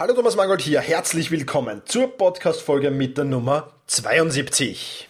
Hallo Thomas Mangold hier, herzlich willkommen zur Podcast-Folge mit der Nummer 72.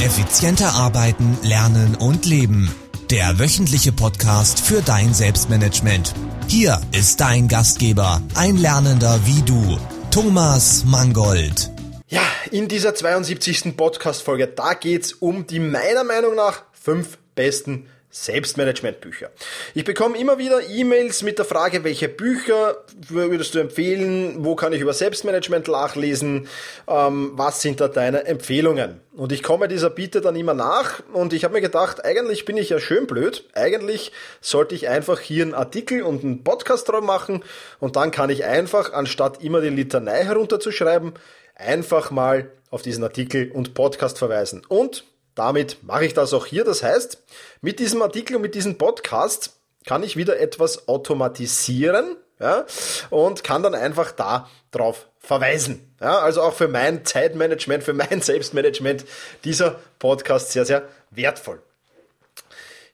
Effizienter arbeiten, lernen und leben. Der wöchentliche Podcast für dein Selbstmanagement. Hier ist dein Gastgeber, ein Lernender wie du, Thomas Mangold. Ja, in dieser 72. Podcast-Folge, da geht's um die meiner Meinung nach fünf besten Selbstmanagement-Bücher. Ich bekomme immer wieder E-Mails mit der Frage, welche Bücher würdest du empfehlen, wo kann ich über Selbstmanagement nachlesen, ähm, was sind da deine Empfehlungen? Und ich komme dieser Bitte dann immer nach und ich habe mir gedacht, eigentlich bin ich ja schön blöd, eigentlich sollte ich einfach hier einen Artikel und einen Podcast drauf machen und dann kann ich einfach, anstatt immer die Litanei herunterzuschreiben, einfach mal auf diesen Artikel und Podcast verweisen. Und damit mache ich das auch hier. Das heißt, mit diesem Artikel und mit diesem Podcast kann ich wieder etwas automatisieren ja, und kann dann einfach da drauf verweisen. Ja, also auch für mein Zeitmanagement, für mein Selbstmanagement dieser Podcast sehr, sehr wertvoll.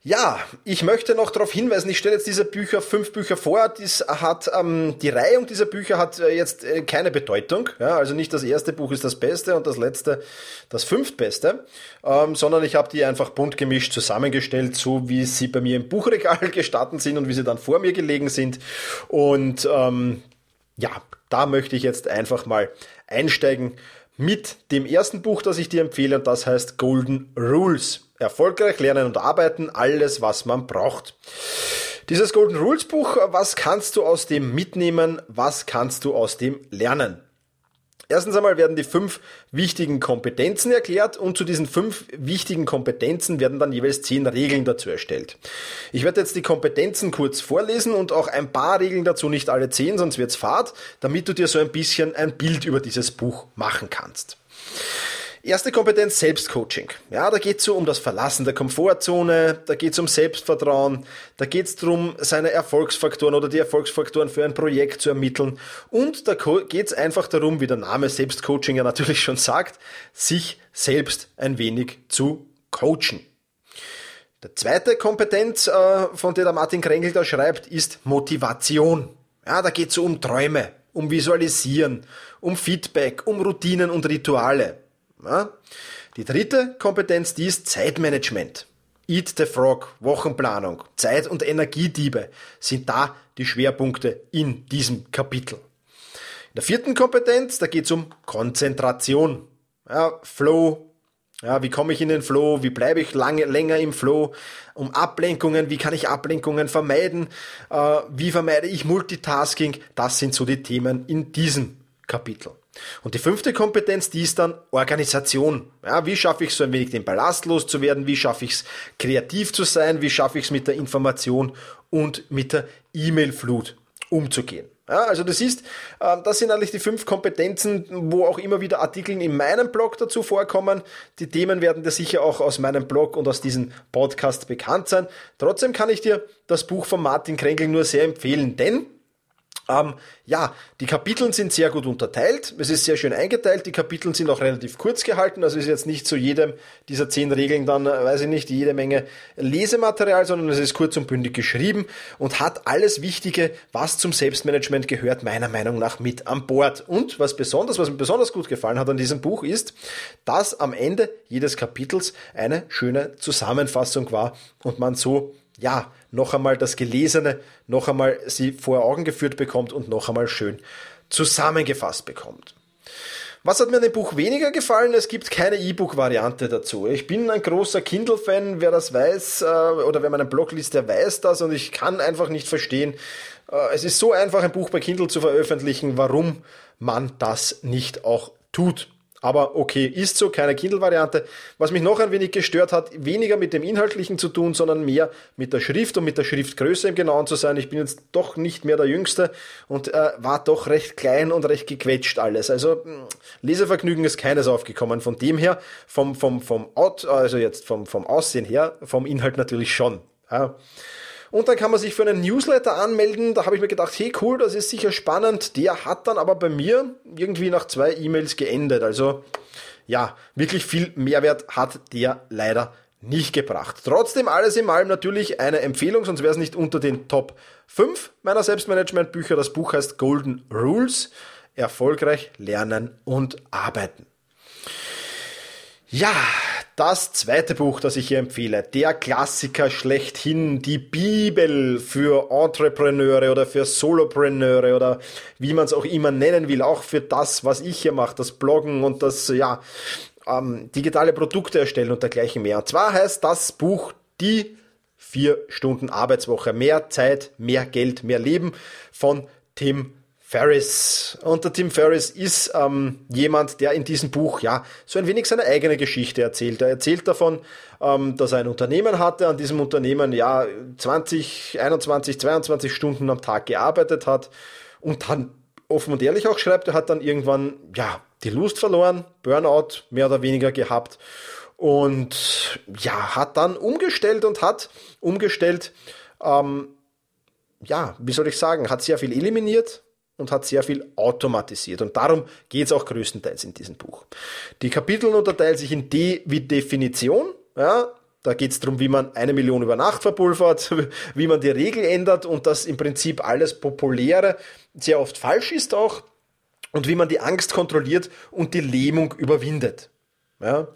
Ja, ich möchte noch darauf hinweisen, ich stelle jetzt diese Bücher, fünf Bücher vor, dies hat, ähm, die Reihung dieser Bücher hat äh, jetzt äh, keine Bedeutung, ja, also nicht das erste Buch ist das Beste und das letzte das fünftbeste, ähm, sondern ich habe die einfach bunt gemischt zusammengestellt, so wie sie bei mir im Buchregal gestatten sind und wie sie dann vor mir gelegen sind und ähm, ja, da möchte ich jetzt einfach mal einsteigen mit dem ersten Buch, das ich dir empfehle und das heißt Golden Rules. Erfolgreich lernen und arbeiten, alles, was man braucht. Dieses Golden Rules Buch, was kannst du aus dem mitnehmen? Was kannst du aus dem lernen? Erstens einmal werden die fünf wichtigen Kompetenzen erklärt und zu diesen fünf wichtigen Kompetenzen werden dann jeweils zehn Regeln dazu erstellt. Ich werde jetzt die Kompetenzen kurz vorlesen und auch ein paar Regeln dazu, nicht alle zehn, sonst wird's fad, damit du dir so ein bisschen ein Bild über dieses Buch machen kannst. Erste Kompetenz Selbstcoaching. Ja, da geht es so um das Verlassen der Komfortzone, da geht es um Selbstvertrauen, da geht es darum, seine Erfolgsfaktoren oder die Erfolgsfaktoren für ein Projekt zu ermitteln. Und da geht es einfach darum, wie der Name Selbstcoaching ja natürlich schon sagt, sich selbst ein wenig zu coachen. Der zweite Kompetenz, äh, von der der Martin Krengel da schreibt, ist Motivation. Ja, da geht es so um Träume, um Visualisieren, um Feedback, um Routinen und Rituale. Die dritte Kompetenz, die ist Zeitmanagement. Eat the Frog, Wochenplanung, Zeit- und Energiediebe sind da die Schwerpunkte in diesem Kapitel. In der vierten Kompetenz, da geht es um Konzentration. Ja, Flow, ja, wie komme ich in den Flow? Wie bleibe ich lange, länger im Flow? Um Ablenkungen, wie kann ich Ablenkungen vermeiden? Äh, wie vermeide ich Multitasking? Das sind so die Themen in diesem Kapitel. Und die fünfte Kompetenz, die ist dann Organisation. Ja, wie schaffe ich so ein wenig den Ballast loszuwerden? Wie schaffe ich es kreativ zu sein? Wie schaffe ich es mit der Information und mit der E-Mail-Flut umzugehen? Ja, also das ist, ähm, das sind eigentlich die fünf Kompetenzen, wo auch immer wieder Artikel in meinem Blog dazu vorkommen. Die Themen werden dir sicher auch aus meinem Blog und aus diesem Podcast bekannt sein. Trotzdem kann ich dir das Buch von Martin Krengel nur sehr empfehlen, denn ähm, ja, die Kapitel sind sehr gut unterteilt. Es ist sehr schön eingeteilt. Die Kapitel sind auch relativ kurz gehalten. Also ist jetzt nicht zu jedem dieser zehn Regeln dann, äh, weiß ich nicht, jede Menge Lesematerial, sondern es ist kurz und bündig geschrieben und hat alles Wichtige, was zum Selbstmanagement gehört, meiner Meinung nach mit an Bord. Und was besonders, was mir besonders gut gefallen hat an diesem Buch ist, dass am Ende jedes Kapitels eine schöne Zusammenfassung war und man so ja, noch einmal das Gelesene, noch einmal sie vor Augen geführt bekommt und noch einmal schön zusammengefasst bekommt. Was hat mir an dem Buch weniger gefallen? Es gibt keine E-Book-Variante dazu. Ich bin ein großer Kindle-Fan, wer das weiß, äh, oder wer meinen Blog liest, der weiß das und ich kann einfach nicht verstehen. Äh, es ist so einfach, ein Buch bei Kindle zu veröffentlichen, warum man das nicht auch tut. Aber okay, ist so, keine Kindle-Variante. Was mich noch ein wenig gestört hat, weniger mit dem Inhaltlichen zu tun, sondern mehr mit der Schrift und mit der Schriftgröße im Genauen zu sein. Ich bin jetzt doch nicht mehr der Jüngste und äh, war doch recht klein und recht gequetscht alles. Also hm, Lesevergnügen ist keines aufgekommen. Von dem her, vom, vom, vom Out, also jetzt vom, vom Aussehen her, vom Inhalt natürlich schon. Ja. Und dann kann man sich für einen Newsletter anmelden. Da habe ich mir gedacht, hey cool, das ist sicher spannend. Der hat dann aber bei mir irgendwie nach zwei E-Mails geendet. Also ja, wirklich viel Mehrwert hat der leider nicht gebracht. Trotzdem alles in allem natürlich eine Empfehlung, sonst wäre es nicht unter den Top 5 meiner Selbstmanagement-Bücher. Das Buch heißt Golden Rules. Erfolgreich lernen und arbeiten. Ja, das zweite Buch, das ich hier empfehle, der Klassiker schlechthin, die Bibel für Entrepreneure oder für Solopreneure oder wie man es auch immer nennen will, auch für das, was ich hier mache, das Bloggen und das, ja, ähm, digitale Produkte erstellen und dergleichen mehr. Und zwar heißt das Buch die vier Stunden Arbeitswoche, mehr Zeit, mehr Geld, mehr Leben von Tim Ferris. Und der Tim Ferris ist ähm, jemand, der in diesem Buch ja so ein wenig seine eigene Geschichte erzählt. Er erzählt davon, ähm, dass er ein Unternehmen hatte, an diesem Unternehmen ja 20, 21, 22 Stunden am Tag gearbeitet hat und dann offen und ehrlich auch schreibt, er hat dann irgendwann ja die Lust verloren, Burnout mehr oder weniger gehabt und ja hat dann umgestellt und hat umgestellt ähm, ja, wie soll ich sagen, hat sehr viel eliminiert, und hat sehr viel automatisiert. Und darum geht es auch größtenteils in diesem Buch. Die Kapitel unterteilen sich in D wie Definition. Ja, da geht es darum, wie man eine Million über Nacht verpulvert, wie man die Regel ändert und dass im Prinzip alles Populäre sehr oft falsch ist auch und wie man die Angst kontrolliert und die Lähmung überwindet. Ja.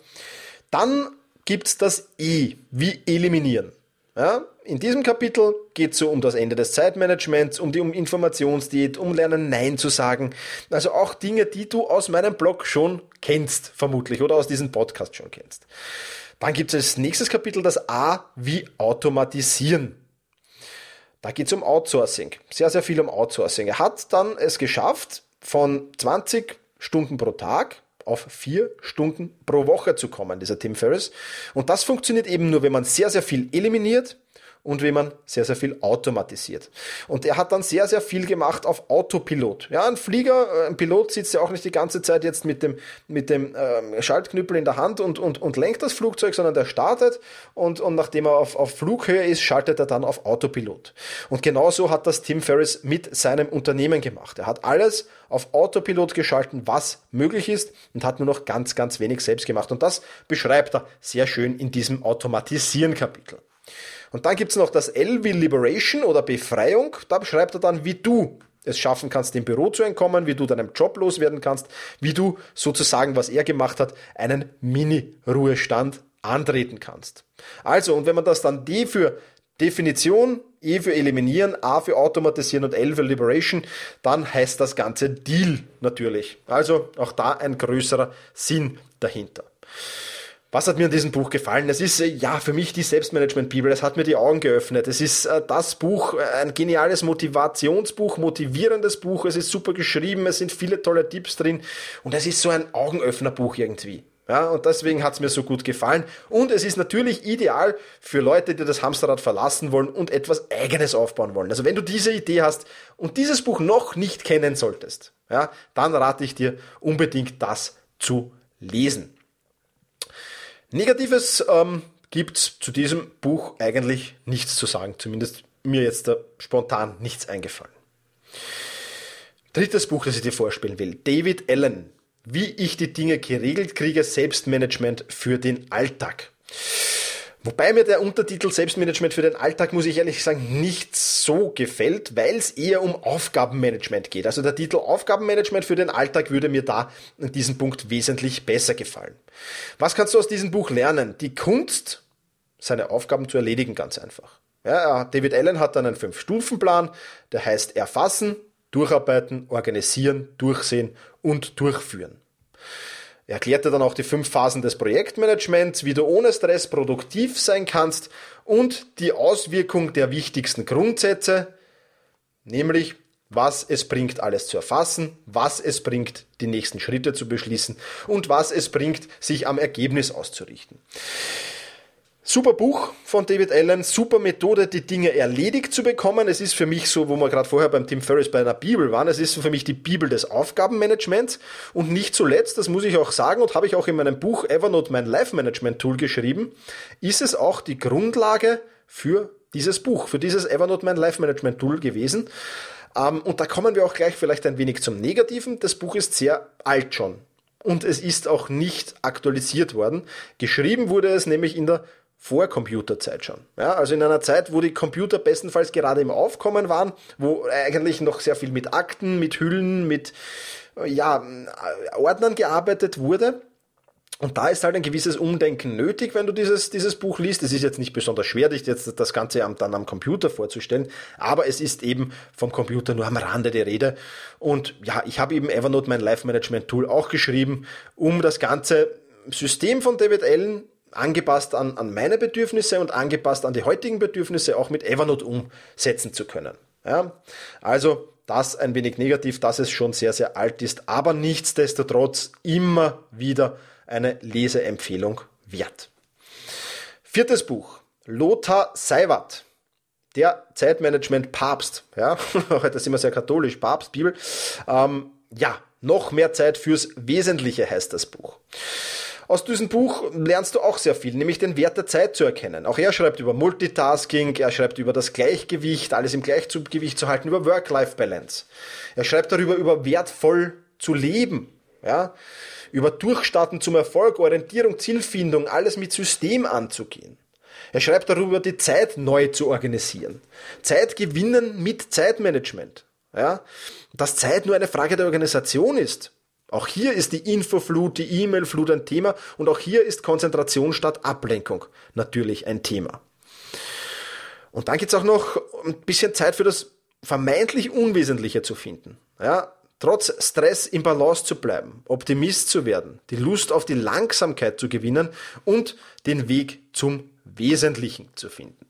Dann gibt es das E wie eliminieren. Ja, in diesem Kapitel geht es so um das Ende des Zeitmanagements, um die um Informationsdiät, um Lernen Nein zu sagen. Also auch Dinge, die du aus meinem Blog schon kennst, vermutlich, oder aus diesem Podcast schon kennst. Dann gibt es als nächstes Kapitel das A wie Automatisieren. Da geht es um Outsourcing. Sehr, sehr viel um Outsourcing. Er hat dann es geschafft, von 20 Stunden pro Tag auf vier Stunden pro Woche zu kommen, dieser Tim Ferriss. Und das funktioniert eben nur, wenn man sehr, sehr viel eliminiert, und wie man sehr, sehr viel automatisiert. Und er hat dann sehr, sehr viel gemacht auf Autopilot. Ja, ein Flieger, äh, ein Pilot sitzt ja auch nicht die ganze Zeit jetzt mit dem, mit dem ähm, Schaltknüppel in der Hand und, und, und lenkt das Flugzeug, sondern der startet und, und nachdem er auf, auf Flughöhe ist, schaltet er dann auf Autopilot. Und genauso hat das Tim Ferriss mit seinem Unternehmen gemacht. Er hat alles auf Autopilot geschalten, was möglich ist und hat nur noch ganz, ganz wenig selbst gemacht. Und das beschreibt er sehr schön in diesem Automatisieren-Kapitel. Und dann gibt es noch das L wie Liberation oder Befreiung. Da beschreibt er dann, wie du es schaffen kannst, dem Büro zu entkommen, wie du deinem Job loswerden kannst, wie du sozusagen, was er gemacht hat, einen Mini-Ruhestand antreten kannst. Also, und wenn man das dann D für Definition, E für Eliminieren, A für Automatisieren und L für Liberation, dann heißt das Ganze Deal natürlich. Also auch da ein größerer Sinn dahinter. Was hat mir in diesem Buch gefallen? Es ist äh, ja für mich die Selbstmanagement-Bibel. Es hat mir die Augen geöffnet. Es ist äh, das Buch, äh, ein geniales Motivationsbuch, motivierendes Buch. Es ist super geschrieben. Es sind viele tolle Tipps drin. Und es ist so ein Augenöffnerbuch irgendwie. Ja, und deswegen hat es mir so gut gefallen. Und es ist natürlich ideal für Leute, die das Hamsterrad verlassen wollen und etwas Eigenes aufbauen wollen. Also wenn du diese Idee hast und dieses Buch noch nicht kennen solltest, ja, dann rate ich dir unbedingt das zu lesen. Negatives ähm, gibt zu diesem Buch eigentlich nichts zu sagen. Zumindest mir jetzt da spontan nichts eingefallen. Drittes Buch, das ich dir vorspielen will. David Allen. Wie ich die Dinge geregelt kriege. Selbstmanagement für den Alltag. Wobei mir der Untertitel Selbstmanagement für den Alltag, muss ich ehrlich sagen, nicht so gefällt, weil es eher um Aufgabenmanagement geht. Also der Titel Aufgabenmanagement für den Alltag würde mir da in diesem Punkt wesentlich besser gefallen. Was kannst du aus diesem Buch lernen? Die Kunst, seine Aufgaben zu erledigen, ganz einfach. Ja, David Allen hat dann einen Fünf-Stufen-Plan, der heißt erfassen, durcharbeiten, organisieren, durchsehen und durchführen. Er erklärte dann auch die fünf Phasen des Projektmanagements, wie du ohne Stress produktiv sein kannst und die Auswirkung der wichtigsten Grundsätze, nämlich was es bringt, alles zu erfassen, was es bringt, die nächsten Schritte zu beschließen und was es bringt, sich am Ergebnis auszurichten. Super Buch von David Allen, super Methode, die Dinge erledigt zu bekommen. Es ist für mich so, wo wir gerade vorher beim Tim Ferriss bei einer Bibel waren, es ist für mich die Bibel des Aufgabenmanagements. Und nicht zuletzt, das muss ich auch sagen und habe ich auch in meinem Buch Evernote mein Life Management Tool geschrieben, ist es auch die Grundlage für dieses Buch, für dieses Evernote mein Life Management Tool gewesen. Ähm, und da kommen wir auch gleich vielleicht ein wenig zum Negativen. Das Buch ist sehr alt schon. Und es ist auch nicht aktualisiert worden. Geschrieben wurde es nämlich in der vor Computerzeit schon. Ja, also in einer Zeit, wo die Computer bestenfalls gerade im Aufkommen waren, wo eigentlich noch sehr viel mit Akten, mit Hüllen, mit ja, Ordnern gearbeitet wurde. Und da ist halt ein gewisses Umdenken nötig, wenn du dieses, dieses Buch liest. Es ist jetzt nicht besonders schwer, dich jetzt das Ganze dann am Computer vorzustellen, aber es ist eben vom Computer nur am Rande der Rede. Und ja, ich habe eben Evernote, mein Life-Management-Tool, auch geschrieben, um das ganze System von David Allen angepasst an, an meine Bedürfnisse und angepasst an die heutigen Bedürfnisse auch mit Evernote umsetzen zu können. Ja, also das ein wenig negativ, dass es schon sehr, sehr alt ist, aber nichtsdestotrotz immer wieder eine Leseempfehlung wert. Viertes Buch, Lothar Seiwert, der Zeitmanagement-Papst. Ja, heute sind wir sehr katholisch, Papst, Bibel. Ähm, ja, noch mehr Zeit fürs Wesentliche heißt das Buch. Aus diesem Buch lernst du auch sehr viel, nämlich den Wert der Zeit zu erkennen. Auch er schreibt über Multitasking, er schreibt über das Gleichgewicht, alles im Gleichgewicht zu halten, über Work-Life-Balance. Er schreibt darüber, über wertvoll zu leben, ja, über Durchstarten zum Erfolg, Orientierung, Zielfindung, alles mit System anzugehen. Er schreibt darüber, die Zeit neu zu organisieren. Zeit gewinnen mit Zeitmanagement. Ja, dass Zeit nur eine Frage der Organisation ist. Auch hier ist die Infoflut, die E-Mail-Flut ein Thema und auch hier ist Konzentration statt Ablenkung natürlich ein Thema. Und dann gibt es auch noch ein bisschen Zeit für das vermeintlich Unwesentliche zu finden. Ja, trotz Stress im Balance zu bleiben, Optimist zu werden, die Lust auf die Langsamkeit zu gewinnen und den Weg zum Wesentlichen zu finden.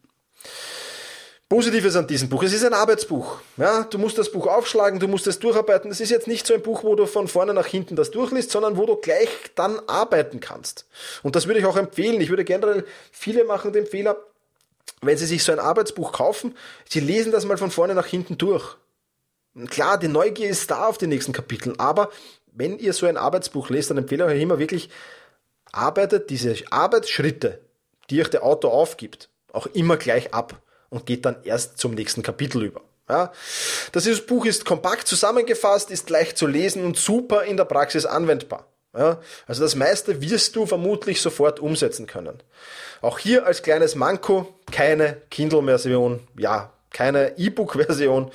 Positives an diesem Buch, es ist ein Arbeitsbuch. Ja, du musst das Buch aufschlagen, du musst es durcharbeiten. Es ist jetzt nicht so ein Buch, wo du von vorne nach hinten das durchliest, sondern wo du gleich dann arbeiten kannst. Und das würde ich auch empfehlen. Ich würde generell, viele machen den Fehler, wenn sie sich so ein Arbeitsbuch kaufen, sie lesen das mal von vorne nach hinten durch. Klar, die Neugier ist da auf die nächsten Kapiteln, aber wenn ihr so ein Arbeitsbuch lest, dann empfehle ich euch immer wirklich, arbeitet diese Arbeitsschritte, die euch der Autor aufgibt, auch immer gleich ab und geht dann erst zum nächsten Kapitel über. Ja, das Buch ist kompakt zusammengefasst, ist leicht zu lesen und super in der Praxis anwendbar. Ja, also das meiste wirst du vermutlich sofort umsetzen können. Auch hier als kleines Manko keine Kindle-Version, ja, keine E-Book-Version,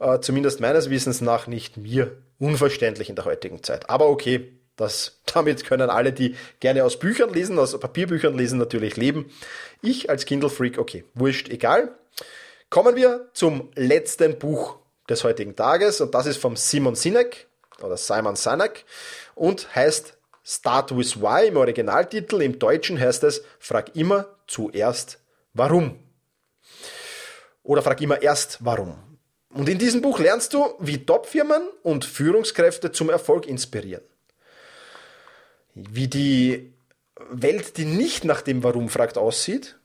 äh, zumindest meines Wissens nach nicht mir unverständlich in der heutigen Zeit. Aber okay, das, damit können alle, die gerne aus Büchern lesen, aus Papierbüchern lesen, natürlich leben. Ich als Kindle-Freak, okay, wurscht, egal. Kommen wir zum letzten Buch des heutigen Tages und das ist vom Simon Sinek oder Simon Sinek und heißt Start with Why im Originaltitel. Im Deutschen heißt es Frag immer zuerst warum. Oder frag immer erst warum. Und in diesem Buch lernst du, wie Topfirmen und Führungskräfte zum Erfolg inspirieren wie die Welt, die nicht nach dem Warum fragt, aussieht.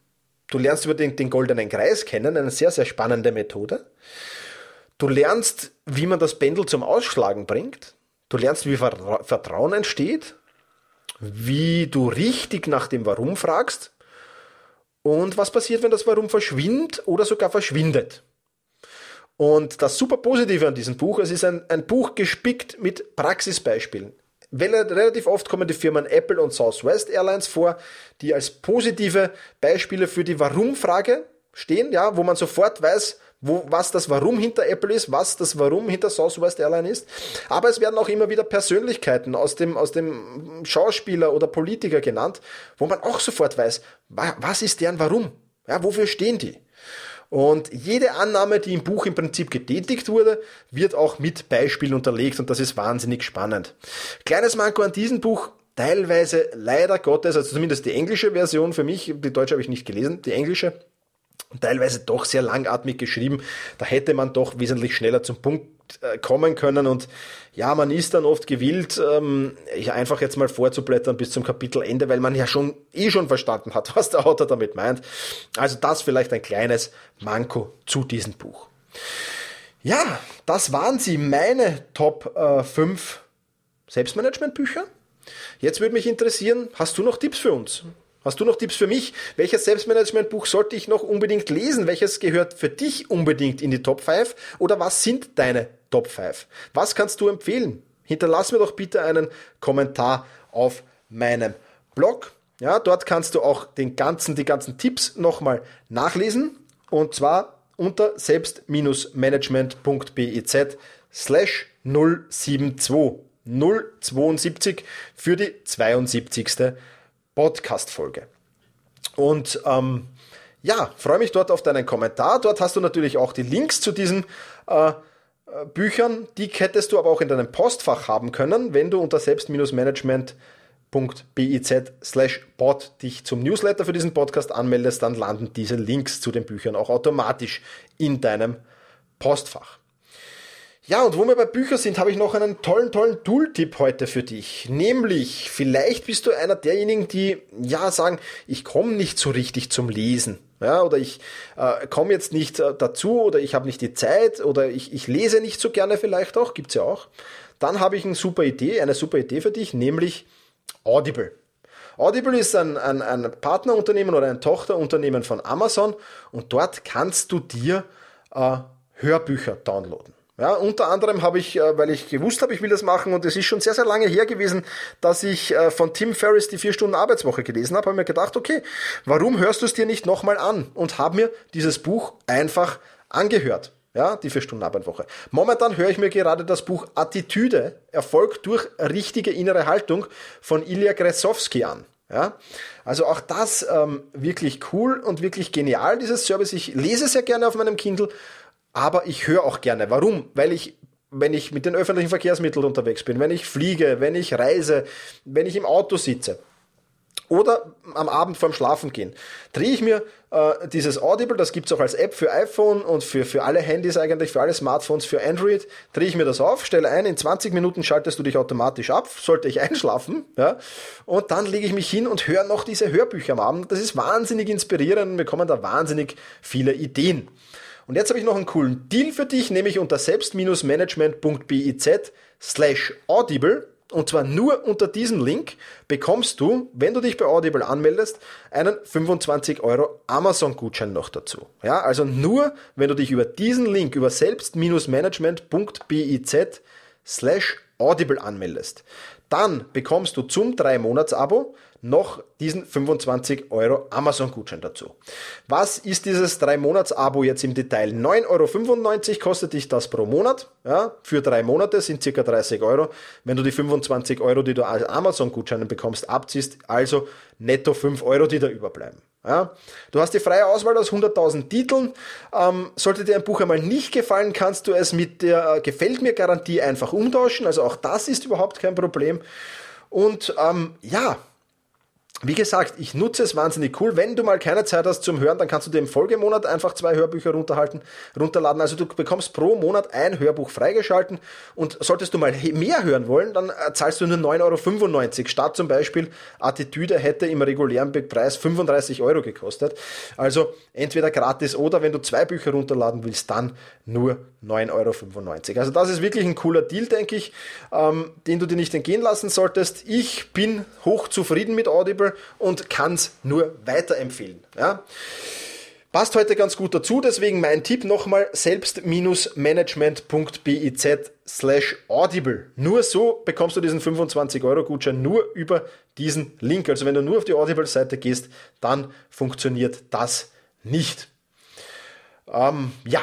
Du lernst über den, den goldenen Kreis kennen, eine sehr, sehr spannende Methode. Du lernst, wie man das Pendel zum Ausschlagen bringt. Du lernst, wie Vertrauen entsteht, wie du richtig nach dem Warum fragst und was passiert, wenn das Warum verschwindet oder sogar verschwindet. Und das super Positive an diesem Buch, es ist ein, ein Buch gespickt mit Praxisbeispielen relativ oft kommen die Firmen Apple und Southwest Airlines vor, die als positive Beispiele für die Warum-Frage stehen, ja, wo man sofort weiß, wo, was das Warum hinter Apple ist, was das Warum hinter Southwest Airlines ist. Aber es werden auch immer wieder Persönlichkeiten aus dem, aus dem Schauspieler oder Politiker genannt, wo man auch sofort weiß, was ist deren Warum? Ja, wofür stehen die? Und jede Annahme, die im Buch im Prinzip getätigt wurde, wird auch mit Beispielen unterlegt und das ist wahnsinnig spannend. Kleines Manko an diesem Buch, teilweise leider Gottes, also zumindest die englische Version für mich, die deutsche habe ich nicht gelesen, die englische, teilweise doch sehr langatmig geschrieben. Da hätte man doch wesentlich schneller zum Punkt kommen können und ja, man ist dann oft gewillt, ähm, einfach jetzt mal vorzublättern bis zum Kapitelende, weil man ja schon eh schon verstanden hat, was der Autor damit meint. Also das vielleicht ein kleines Manko zu diesem Buch. Ja, das waren sie, meine Top äh, 5 Selbstmanagement-Bücher. Jetzt würde mich interessieren, hast du noch Tipps für uns? Hast du noch Tipps für mich? Welches Selbstmanagement-Buch sollte ich noch unbedingt lesen? Welches gehört für dich unbedingt in die Top 5? Oder was sind deine Top 5? Was kannst du empfehlen? Hinterlass mir doch bitte einen Kommentar auf meinem Blog. Ja, dort kannst du auch den ganzen, die ganzen Tipps nochmal nachlesen. Und zwar unter selbst-management.biz slash 072 072 für die 72. Podcast-Folge. Und ähm, ja, freue mich dort auf deinen Kommentar. Dort hast du natürlich auch die Links zu diesen äh, äh, Büchern. Die hättest du aber auch in deinem Postfach haben können, wenn du unter selbst-management.biz slash bot dich zum Newsletter für diesen Podcast anmeldest, dann landen diese Links zu den Büchern auch automatisch in deinem Postfach. Ja, und wo wir bei Büchern sind, habe ich noch einen tollen, tollen Tooltip heute für dich. Nämlich, vielleicht bist du einer derjenigen, die ja sagen, ich komme nicht so richtig zum Lesen. Ja, oder ich äh, komme jetzt nicht äh, dazu oder ich habe nicht die Zeit oder ich, ich lese nicht so gerne vielleicht auch, gibt's ja auch. Dann habe ich eine super Idee, eine super Idee für dich, nämlich Audible. Audible ist ein, ein, ein Partnerunternehmen oder ein Tochterunternehmen von Amazon und dort kannst du dir äh, Hörbücher downloaden. Ja, unter anderem habe ich, äh, weil ich gewusst habe, ich will das machen und es ist schon sehr, sehr lange her gewesen, dass ich äh, von Tim Ferriss die vier Stunden Arbeitswoche gelesen habe, habe mir gedacht, okay, warum hörst du es dir nicht nochmal an? Und habe mir dieses Buch einfach angehört. Ja, die vier Stunden Arbeitswoche. Momentan höre ich mir gerade das Buch Attitüde, Erfolg durch richtige innere Haltung von Ilya Gresowski an. Ja, also auch das ähm, wirklich cool und wirklich genial, dieses Service. Ich lese sehr gerne auf meinem Kindle aber ich höre auch gerne. Warum? Weil ich wenn ich mit den öffentlichen Verkehrsmitteln unterwegs bin, wenn ich fliege, wenn ich reise, wenn ich im Auto sitze oder am Abend vorm Schlafen gehen, drehe ich mir äh, dieses Audible, das gibt's auch als App für iPhone und für, für alle Handys eigentlich, für alle Smartphones, für Android, drehe ich mir das auf, stelle ein, in 20 Minuten schaltest du dich automatisch ab, sollte ich einschlafen, ja, und dann lege ich mich hin und höre noch diese Hörbücher am Abend. Das ist wahnsinnig inspirierend und wir kommen da wahnsinnig viele Ideen. Und jetzt habe ich noch einen coolen Deal für dich, nämlich unter selbst-management.biz slash audible. Und zwar nur unter diesem Link bekommst du, wenn du dich bei Audible anmeldest, einen 25 Euro Amazon-Gutschein noch dazu. Ja, also nur, wenn du dich über diesen Link, über selbst-management.biz slash audible anmeldest. Dann bekommst du zum 3-Monats-Abo noch diesen 25 Euro Amazon-Gutschein dazu. Was ist dieses 3-Monats-Abo jetzt im Detail? 9,95 Euro kostet dich das pro Monat. Ja, für drei Monate sind circa 30 Euro. Wenn du die 25 Euro, die du als Amazon-Gutscheine bekommst, abziehst, also netto 5 Euro, die da überbleiben. Ja, du hast die freie Auswahl aus 100.000 Titeln. Ähm, sollte dir ein Buch einmal nicht gefallen, kannst du es mit der äh, Gefällt mir Garantie einfach umtauschen. Also auch das ist überhaupt kein Problem. Und ähm, ja, wie gesagt, ich nutze es wahnsinnig cool. Wenn du mal keine Zeit hast zum Hören, dann kannst du dir im Folgemonat einfach zwei Hörbücher runterladen. Also du bekommst pro Monat ein Hörbuch freigeschalten und solltest du mal mehr hören wollen, dann äh, zahlst du nur 9,95 Euro. Statt zum Beispiel Attitüde hätte im regulären Preis 35 Euro gekostet. Also entweder gratis oder wenn du zwei Bücher runterladen willst, dann nur 9,95 Euro. Also das ist wirklich ein cooler Deal, denke ich, ähm, den du dir nicht entgehen lassen solltest. Ich bin hoch zufrieden mit Audible Apple und kann es nur weiterempfehlen. Ja. Passt heute ganz gut dazu, deswegen mein Tipp nochmal selbst-management.biz slash audible. Nur so bekommst du diesen 25 Euro Gutschein nur über diesen Link. Also wenn du nur auf die Audible-Seite gehst, dann funktioniert das nicht. Ähm, ja,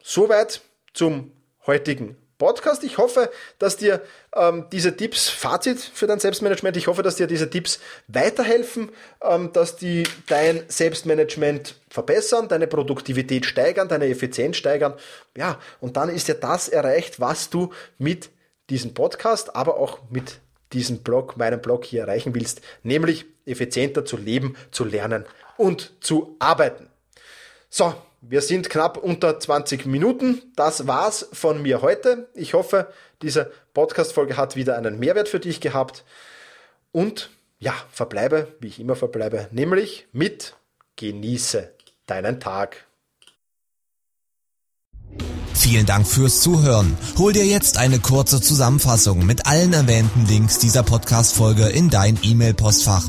soweit zum heutigen Podcast. Ich hoffe, dass dir ähm, diese Tipps, Fazit für dein Selbstmanagement, ich hoffe, dass dir diese Tipps weiterhelfen, ähm, dass die dein Selbstmanagement verbessern, deine Produktivität steigern, deine Effizienz steigern. Ja, und dann ist ja das erreicht, was du mit diesem Podcast, aber auch mit diesem Blog, meinem Blog hier erreichen willst, nämlich effizienter zu leben, zu lernen und zu arbeiten. So, wir sind knapp unter 20 Minuten. Das war's von mir heute. Ich hoffe, diese Podcast-Folge hat wieder einen Mehrwert für dich gehabt. Und ja, verbleibe, wie ich immer verbleibe, nämlich mit genieße deinen Tag. Vielen Dank fürs Zuhören. Hol dir jetzt eine kurze Zusammenfassung mit allen erwähnten Links dieser Podcast-Folge in dein E-Mail-Postfach.